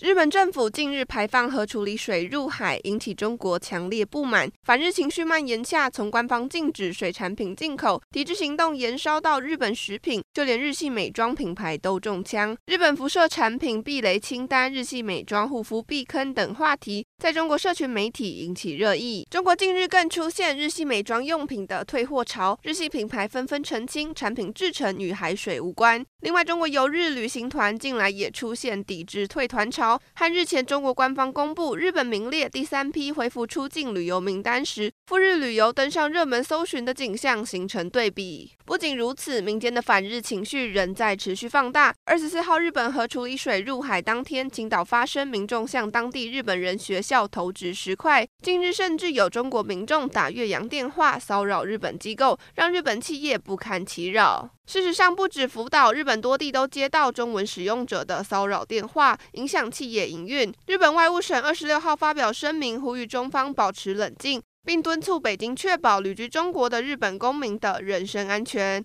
日本政府近日排放核处理水入海，引起中国强烈不满。反日情绪蔓延下，从官方禁止水产品进口，抵制行动延烧到日本食品，就连日系美妆品牌都中枪。日本辐射产品避雷清单、日系美妆护肤避坑等话题，在中国社群媒体引起热议。中国近日更出现日系美妆用品的退货潮，日系品牌纷纷澄清产品制成与海水无关。另外，中国游日旅行团近来也出现抵制退团潮和日前中国官方公布日本名列第三批恢复出境旅游名单时，赴日旅游登上热门搜寻的景象形成对比。不仅如此，民间的反日情绪仍在持续放大。二十四号，日本核处理水入海当天，青岛发生民众向当地日本人学校投掷石块。近日，甚至有中国民众打越洋电话骚扰日本机构，让日本企业不堪其扰。事实上，不止福岛，日本多地都接到中文使用者的骚扰电话，影响企业营运。日本外务省二十六号发表声明，呼吁中方保持冷静，并敦促北京确保旅居中国的日本公民的人身安全。